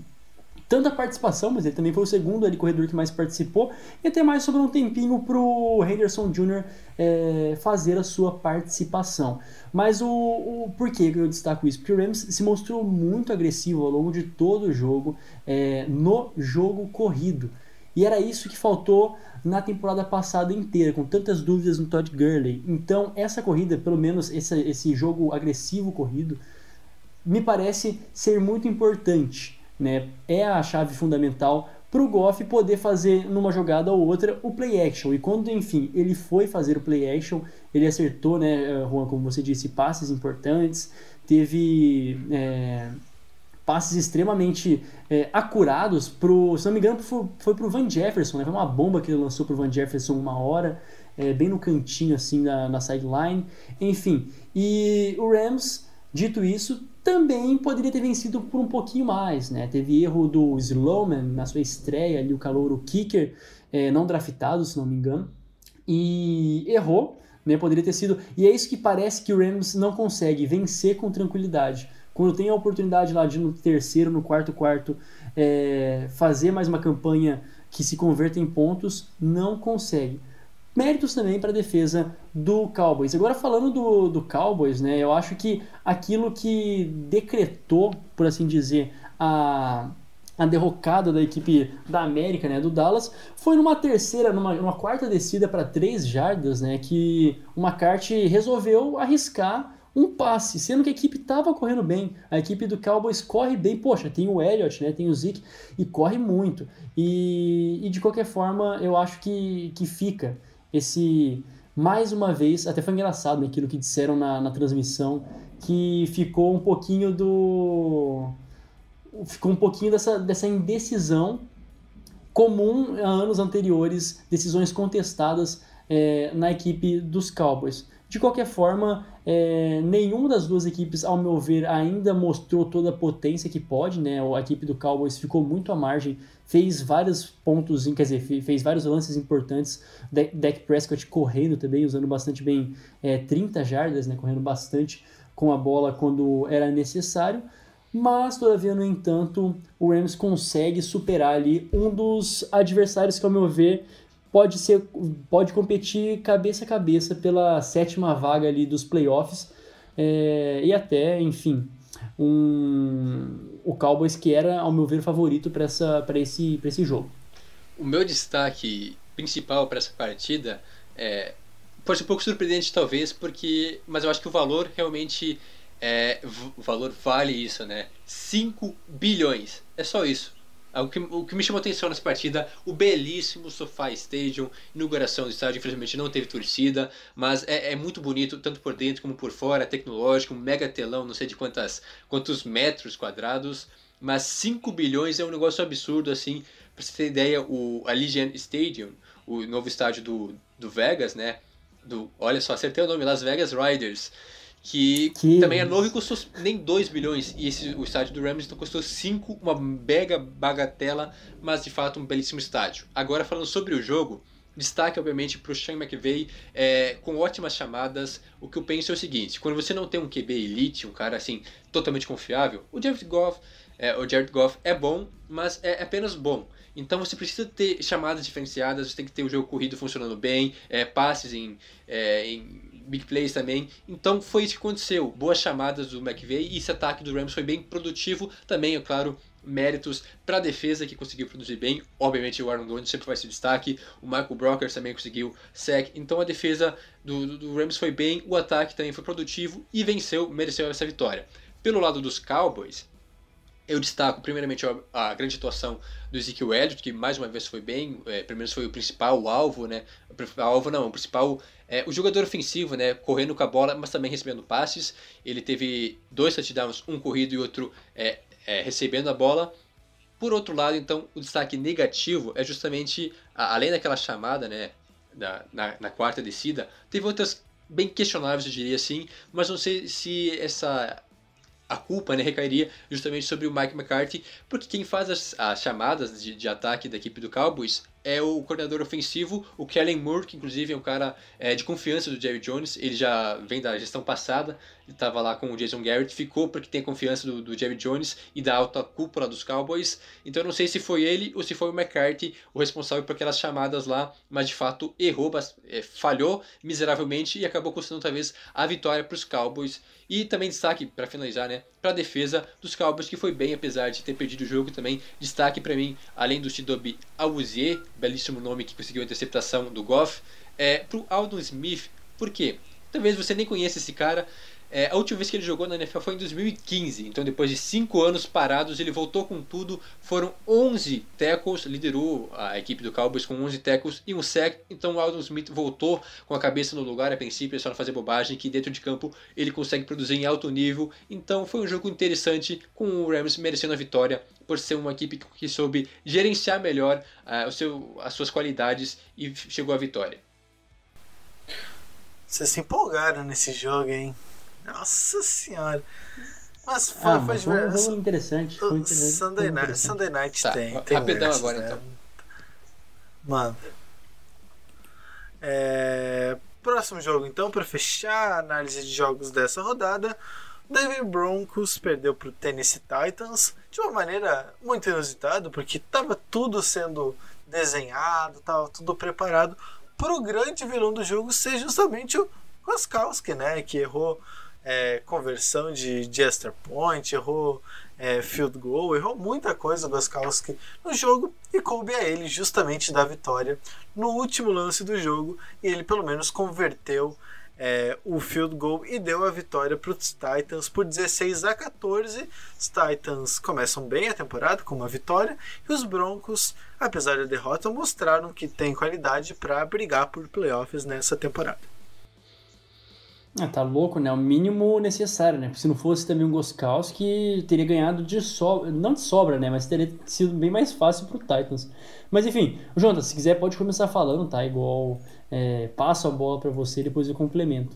tanta participação, mas ele também foi o segundo ali, corredor que mais participou. E até mais sobrou um tempinho pro Henderson Jr. É, fazer a sua participação. Mas o, o que eu destaco isso? Porque o Rams se mostrou muito agressivo ao longo de todo o jogo é, no jogo corrido. E era isso que faltou na temporada passada inteira, com tantas dúvidas no Todd Gurley. Então, essa corrida, pelo menos esse, esse jogo agressivo corrido, me parece ser muito importante. Né? É a chave fundamental para o Goff poder fazer numa jogada ou outra o play action. E quando, enfim, ele foi fazer o play action, ele acertou, né, Juan, como você disse, passes importantes, teve. É passes extremamente é, acurados pro, se não me engano, foi, foi pro Van Jefferson, né? Foi uma bomba que ele lançou pro Van Jefferson uma hora, é, bem no cantinho assim na, na sideline. Enfim, e o Rams, dito isso, também poderia ter vencido por um pouquinho mais, né? Teve erro do Slowman na sua estreia ali, o calouro kicker, é, não draftado, se não me engano, e errou, né? Poderia ter sido. E é isso que parece que o Rams não consegue vencer com tranquilidade quando tem a oportunidade lá de no terceiro, no quarto quarto, é, fazer mais uma campanha que se converta em pontos, não consegue. Méritos também para a defesa do Cowboys. Agora falando do, do Cowboys, né, eu acho que aquilo que decretou, por assim dizer, a, a derrocada da equipe da América, né, do Dallas, foi numa terceira, numa, numa quarta descida para três jardas, né, que o McCarthy resolveu arriscar um passe, sendo que a equipe estava correndo bem. A equipe do Cowboys corre bem. Poxa, tem o Elliott, né? tem o Zeke e corre muito. E, e de qualquer forma, eu acho que, que fica esse. Mais uma vez, até foi engraçado né, aquilo que disseram na, na transmissão, que ficou um pouquinho do. Ficou um pouquinho dessa, dessa indecisão comum a anos anteriores, decisões contestadas é, na equipe dos Cowboys. De qualquer forma, é, nenhuma das duas equipes, ao meu ver, ainda mostrou toda a potência que pode, né? A equipe do Cowboys ficou muito à margem, fez vários pontos, quer dizer, fez vários lances importantes. Dak Prescott correndo também, usando bastante bem é, 30 jardas, né? Correndo bastante com a bola quando era necessário. Mas, todavia, no entanto, o Rams consegue superar ali um dos adversários que, ao meu ver, pode ser pode competir cabeça a cabeça pela sétima vaga ali dos playoffs é, e até enfim um, o Cowboys que era ao meu ver favorito para essa para esse para esse jogo. O meu destaque principal para essa partida é pode ser um pouco surpreendente talvez porque mas eu acho que o valor realmente é, o valor vale isso né? 5 bilhões. É só isso o que, o que me chamou atenção nessa partida, o belíssimo SoFi Stadium, inauguração do estádio, infelizmente não teve torcida, mas é, é, muito bonito, tanto por dentro como por fora, tecnológico, um mega telão, não sei de quantas, quantos metros quadrados, mas 5 bilhões é um negócio absurdo, assim, pra você ter ideia, o Allegiant Stadium, o novo estádio do, do Vegas, né, do, olha só, acertei o nome, Las Vegas Riders, que, que, também é novo e custou nem 2 bilhões. E esse, o estádio do Rams então custou 5, uma mega bagatela, mas de fato um belíssimo estádio. Agora falando sobre o jogo, destaque obviamente para o Sean McVay é, com ótimas chamadas. O que eu penso é o seguinte: quando você não tem um QB elite, um cara assim totalmente confiável, o Jared Goff, é, o Jared Goff é bom, mas é apenas bom. Então você precisa ter chamadas diferenciadas, você tem que ter o jogo corrido funcionando bem, é, passes em, é, em big plays também. Então foi isso que aconteceu. Boas chamadas do McVay e esse ataque do Rams foi bem produtivo. Também, é claro, méritos para a defesa que conseguiu produzir bem. Obviamente o Aaron Donald sempre vai ser destaque, o Michael Brockers também conseguiu sec. Então a defesa do, do, do Rams foi bem, o ataque também foi produtivo e venceu, mereceu essa vitória. Pelo lado dos Cowboys, eu destaco primeiramente a, grande atuação do Ezekiel Elliott, que mais uma vez foi bem, é, pelo menos foi o principal alvo, né? O principal alvo não, o principal é, o jogador ofensivo, né? Correndo com a bola, mas também recebendo passes. Ele teve dois touchdowns, um corrido e outro é, é recebendo a bola. Por outro lado, então, o destaque negativo é justamente, além daquela chamada, né? Da, na, na quarta descida, teve outras bem questionáveis, eu diria assim, mas não sei se essa a culpa né, recairia justamente sobre o Mike McCarthy, porque quem faz as, as chamadas de, de, ataque da equipe do Cowboys é o coordenador ofensivo, o Kellen Moore, que inclusive é um cara é, de confiança do Jerry Jones, ele já vem da gestão passada, estava lá com o Jason Garrett, ficou porque tem a confiança do, do, Jerry Jones e da alta cúpula dos Cowboys, então eu não sei se foi ele ou se foi o McCarthy o responsável por aquelas chamadas lá, mas de fato errou, é, falhou miseravelmente e acabou custando talvez a vitória para os Cowboys. E também destaque, para finalizar, né, para a defesa dos Cowboys, que foi bem, apesar de ter perdido o jogo também. Destaque para mim, além do Chidobe Awuzie, belíssimo nome que conseguiu a interceptação do Goff, é, para o Aldon Smith. Por quê? Talvez você nem conheça esse cara, é, a última vez que ele jogou na NFL foi em 2015, então depois de 5 anos parados, ele voltou com tudo. Foram 11 tackles, liderou a equipe do Cowboys com 11 tackles e um sack. Então o Aldon Smith voltou com a cabeça no lugar, a princípio, é só não fazer bobagem, que dentro de campo ele consegue produzir em alto nível. Então foi um jogo interessante, com o Rams merecendo a vitória por ser uma equipe que soube gerenciar melhor uh, o seu, as suas qualidades e chegou à vitória. Vocês se empolgaram nesse jogo, hein? Nossa senhora. Mas foi, ah, foi, foi, um jogo interessante. Foi interessante. Sunday, Night, Sunday Night tá, tem. tem rapidão versos, agora né? então. Mano. É... Próximo jogo então, para fechar a análise de jogos dessa rodada. Denver Broncos perdeu para o Tennessee Titans de uma maneira muito inusitada, porque estava tudo sendo desenhado, estava tudo preparado para o grande vilão do jogo ser justamente o Koskowski, né? Que errou é, conversão de, extra point, errou é, field goal, errou muita coisa o Goskowski no jogo e coube a ele justamente da vitória no último lance do jogo e ele pelo menos converteu é, o field goal e deu a vitória para os Titans por 16 a 14. Os Titans começam bem a temporada com uma vitória e os Broncos, apesar da derrota, mostraram que têm qualidade para brigar por playoffs nessa temporada. Ah, tá louco, né? O mínimo necessário, né? Porque se não fosse também um Goskowski, teria ganhado de sobra, não de sobra, né? Mas teria sido bem mais fácil pro Titans. Mas enfim, Jonathan, se quiser pode começar falando, tá? Igual, é, passo a bola para você e depois eu complemento.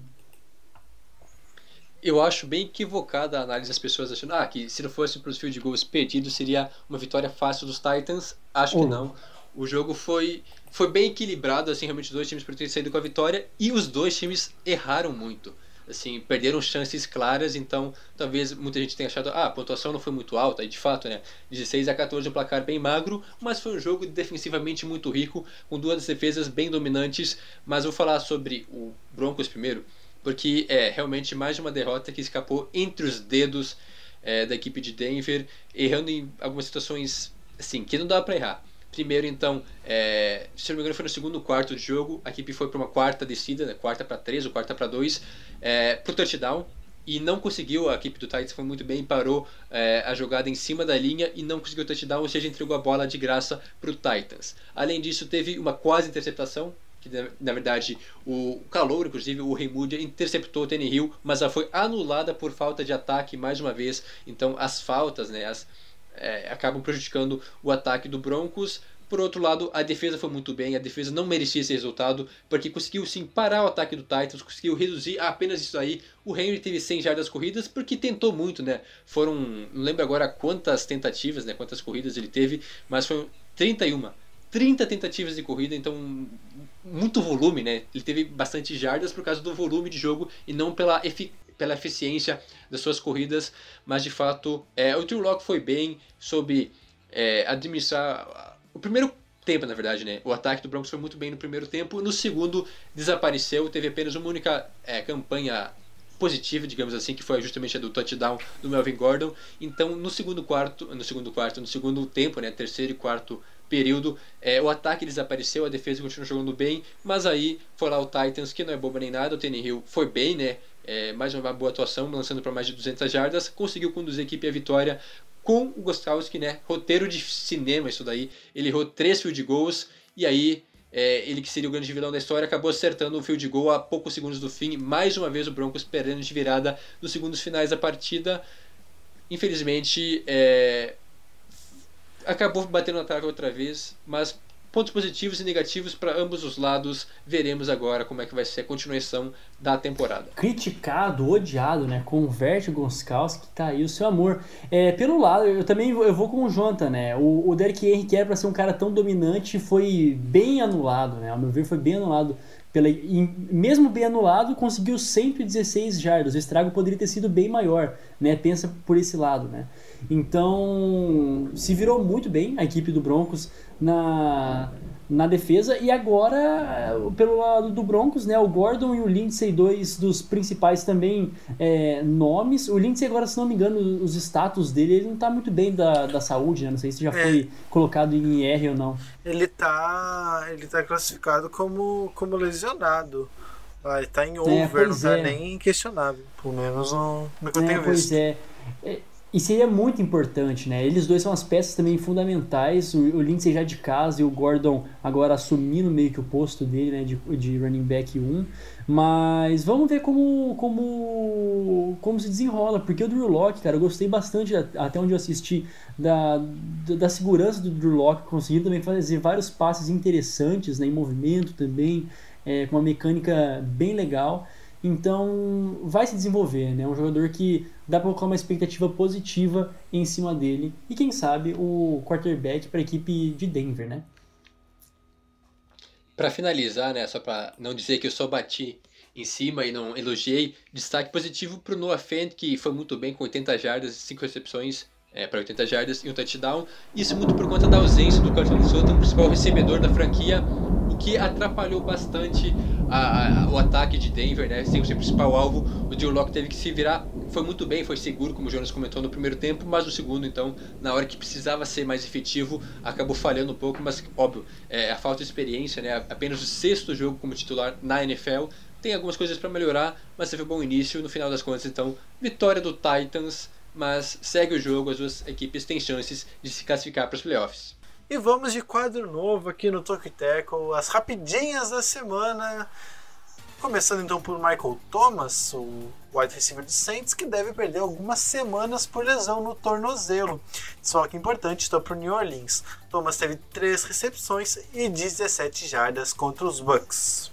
Eu acho bem equivocada a análise das pessoas achando ah, que se não fosse para os field goals perdidos seria uma vitória fácil dos Titans. Acho oh. que não. O jogo foi, foi bem equilibrado, assim, realmente os dois times poderiam ter saído com a vitória e os dois times erraram muito. Assim, perderam chances claras, então talvez muita gente tenha achado, ah, a pontuação não foi muito alta, e de fato, né, 16 a 14 um placar bem magro, mas foi um jogo defensivamente muito rico, com duas defesas bem dominantes, mas vou falar sobre o Broncos primeiro, porque é realmente mais uma derrota que escapou entre os dedos é, da equipe de Denver, errando em algumas situações assim, que não dá para errar. Primeiro, então, é, se não me engano, foi no segundo quarto de jogo. A equipe foi para uma quarta descida, né, quarta para três ou quarta para dois, é, para o touchdown. E não conseguiu, a equipe do Titans foi muito bem, parou é, a jogada em cima da linha e não conseguiu o touchdown, ou seja, entregou a bola de graça para o Titans. Além disso, teve uma quase interceptação, que na verdade o calor, inclusive o Raimundo interceptou o Hill, mas ela foi anulada por falta de ataque mais uma vez. Então as faltas, né, as, é, acabam prejudicando o ataque do Broncos. Por outro lado, a defesa foi muito bem, a defesa não merecia esse resultado, porque conseguiu sim parar o ataque do Titans, conseguiu reduzir apenas isso aí. O Henry teve 100 jardas corridas, porque tentou muito, né? Foram, não lembro agora quantas tentativas, né? Quantas corridas ele teve, mas foram 31. 30 tentativas de corrida, então muito volume, né? Ele teve bastante jardas por causa do volume de jogo e não pela eficácia pela eficiência das suas corridas, mas de fato é, o Drew Locke foi bem, soube é, administrar o primeiro tempo, na verdade, né? O ataque do Broncos foi muito bem no primeiro tempo, no segundo desapareceu, teve apenas uma única é, campanha positiva, digamos assim, que foi justamente a do touchdown do Melvin Gordon. Então, no segundo quarto, no segundo quarto, no segundo tempo, né, terceiro e quarto período, é, o ataque desapareceu, a defesa continuou jogando bem, mas aí foi lá o Titans, que não é bobo nem nada, o Hill foi bem, né? É, mais uma boa atuação, lançando para mais de 200 jardas, conseguiu conduzir a equipe à vitória com o Gostkowski, né? Roteiro de cinema isso daí. Ele errou três field goals e aí é, ele que seria o grande vilão da história acabou acertando o field goal a poucos segundos do fim. Mais uma vez o Broncos perdendo de virada nos segundos finais da partida. Infelizmente, é, acabou batendo na trave outra vez, mas pontos positivos e negativos para ambos os lados. Veremos agora como é que vai ser a continuação da temporada. Criticado, odiado, né? Converte que tá aí o seu amor. É, pelo lado, eu também eu vou com o Jonathan, né? O, o Derek Henry, que era para ser um cara tão dominante, foi bem anulado, né? Ao meu ver, foi bem anulado. Pela, mesmo bem anulado, conseguiu 116 jardas. O estrago poderia ter sido bem maior, né? Pensa por esse lado, né? Então, se virou muito bem a equipe do Broncos na, na defesa. E agora, pelo lado do Broncos, né, o Gordon e o Lindsay, dois dos principais também é, nomes. O Lindsay, agora, se não me engano, os status dele, ele não está muito bem da, da saúde, né? Não sei se já é. foi colocado em IR ou não. Ele está ele tá classificado como, como lesionado. Ah, ele tá em é, over, é, não tá é. nem questionável. Pelo menos no, no que eu tenho pois visto. É. E seria muito importante, né? Eles dois são as peças também fundamentais. O, o Lindsay já de casa e o Gordon agora assumindo meio que o posto dele, né? De, de running back 1. Mas vamos ver como, como, como se desenrola. Porque o Drew Locke, cara, eu gostei bastante, até onde eu assisti, da, da segurança do Drew Locke. Conseguindo também fazer vários passes interessantes, né? Em movimento também, é, com uma mecânica bem legal. Então vai se desenvolver, né? Um jogador que dá para colocar uma expectativa positiva em cima dele e quem sabe o quarterback para a equipe de Denver, né? Para finalizar, né, só para não dizer que eu só bati em cima e não elogiei, destaque positivo para o Noah Fent, que foi muito bem com 80 jardas e 5 recepções é, para 80 jardas e um touchdown. Isso muito por conta da ausência do Cortland Sutton, principal recebedor da franquia, o que atrapalhou bastante a, a, o ataque de Denver, né? Sem o seu principal alvo, o Drew Locke teve que se virar. Foi muito bem, foi seguro, como o Jonas comentou no primeiro tempo, mas no segundo, então, na hora que precisava ser mais efetivo, acabou falhando um pouco, mas óbvio, é, a falta de experiência, né? Apenas o sexto jogo como titular na NFL. Tem algumas coisas para melhorar, mas teve um bom início. No final das contas, então, vitória do Titans, mas segue o jogo, as duas equipes têm chances de se classificar para os playoffs. E vamos de quadro novo aqui no Tackle, as rapidinhas da semana. Começando então por Michael Thomas, o wide receiver do Saints, que deve perder algumas semanas por lesão no tornozelo. Só que importante está para o New Orleans. Thomas teve 3 recepções e 17 jardas contra os Bucks.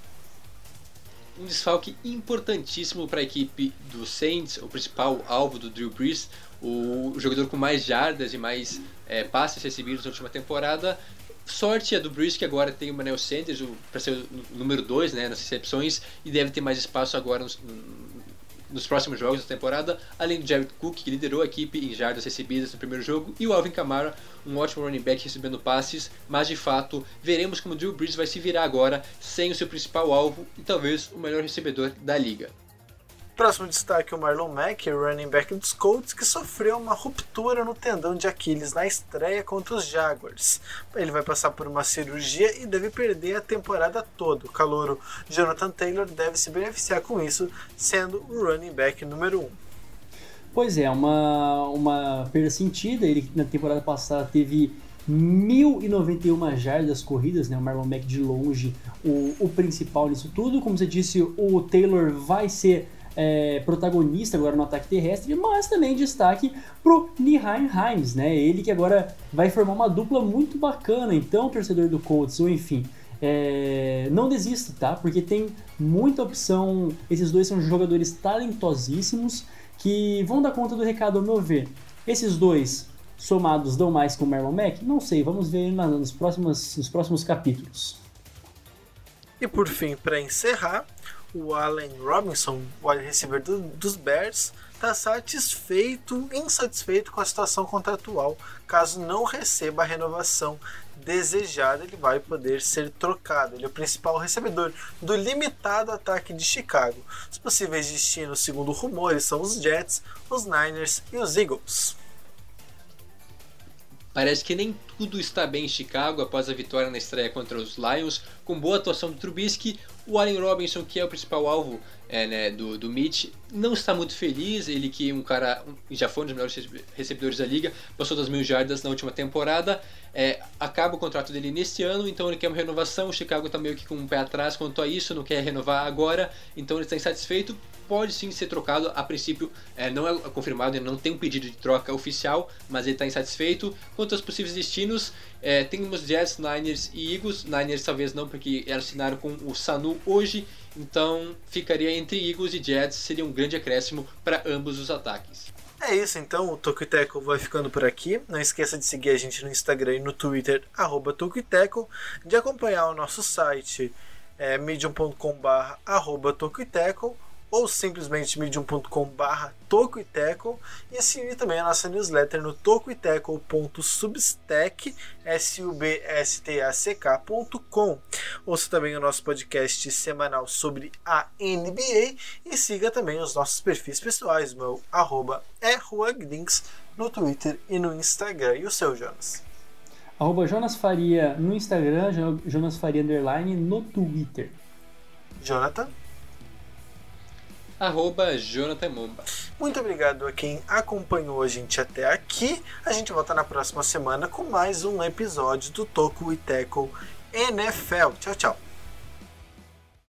Um desfalque importantíssimo para a equipe do Saints, o principal alvo do Drew Brees, o jogador com mais jardas e mais é, passes recebidos na última temporada. Sorte é do Bruce que agora tem o Manuel Sanders para ser o número 2 né, nas recepções e deve ter mais espaço agora nos, nos próximos jogos da temporada, além do Jared Cook, que liderou a equipe em jardas recebidas no primeiro jogo, e o Alvin Kamara, um ótimo running back recebendo passes, mas de fato veremos como o Drew Brees vai se virar agora sem o seu principal alvo e talvez o melhor recebedor da liga. Próximo destaque o Marlon Mack, running back dos Colts, que sofreu uma ruptura no tendão de Aquiles na estreia contra os Jaguars. Ele vai passar por uma cirurgia e deve perder a temporada toda. O calouro Jonathan Taylor deve se beneficiar com isso, sendo o running back número 1. Um. Pois é, uma, uma perda sentida. Ele na temporada passada teve 1091 jardas corridas, né? O Marlon Mack de longe o, o principal nisso tudo. Como você disse, o Taylor vai ser é, protagonista agora no ataque terrestre, mas também destaque pro Nihain Hines, né? Ele que agora vai formar uma dupla muito bacana. Então, torcedor do Colts, ou enfim, é, não desista, tá? Porque tem muita opção. Esses dois são jogadores talentosíssimos que vão dar conta do recado, ao meu ver. Esses dois somados dão mais com o Marlon Mack? Não sei, vamos ver nos próximos, nos próximos capítulos. E por fim, para encerrar, o Allen Robinson, o wide receiver do, dos Bears, está satisfeito, insatisfeito com a situação contratual. Caso não receba a renovação desejada, ele vai poder ser trocado. Ele é o principal recebedor do limitado ataque de Chicago. Os possíveis destinos, segundo rumores, são os Jets, os Niners e os Eagles. Parece que nem tudo está bem em Chicago após a vitória na estreia contra os Lions, com boa atuação do Trubisky. O Allen Robinson, que é o principal alvo é, né, do, do Mitch, não está muito feliz. Ele que um cara já foi um dos melhores recebedores da liga, passou das mil jardas na última temporada. É, acaba o contrato dele neste ano, então ele quer uma renovação. O Chicago está meio que com um pé atrás quanto a isso, não quer renovar agora, então ele está insatisfeito. Pode sim ser trocado, a princípio é, não é confirmado, ele não tem um pedido de troca oficial, mas ele está insatisfeito. Quanto aos possíveis destinos, é, temos Jets, Niners e Eagles. Niners talvez não, porque assinaram com o Sanu hoje, então ficaria entre Eagles e Jets, seria um grande acréscimo para ambos os ataques. É isso, então o Tokuiteco vai ficando por aqui. Não esqueça de seguir a gente no Instagram e no Twitter, arroba Tokuiteco, de acompanhar o nosso site é, medium.com.br arroba Tokuiteco ou simplesmente medium.com.br tocoiteco e seguir também a nossa newsletter no tocoiteco.substack substack.com ouça também o nosso podcast semanal sobre a NBA e siga também os nossos perfis pessoais meu arroba é no Twitter e no Instagram e o seu Jonas? Arroba Jonas Faria no Instagram, Jonas Faria Underline no Twitter. Jonathan? Arroba Jonathan Momba. Muito obrigado a quem acompanhou a gente até aqui. A gente volta na próxima semana com mais um episódio do Toco e Teco NFL. Tchau, tchau.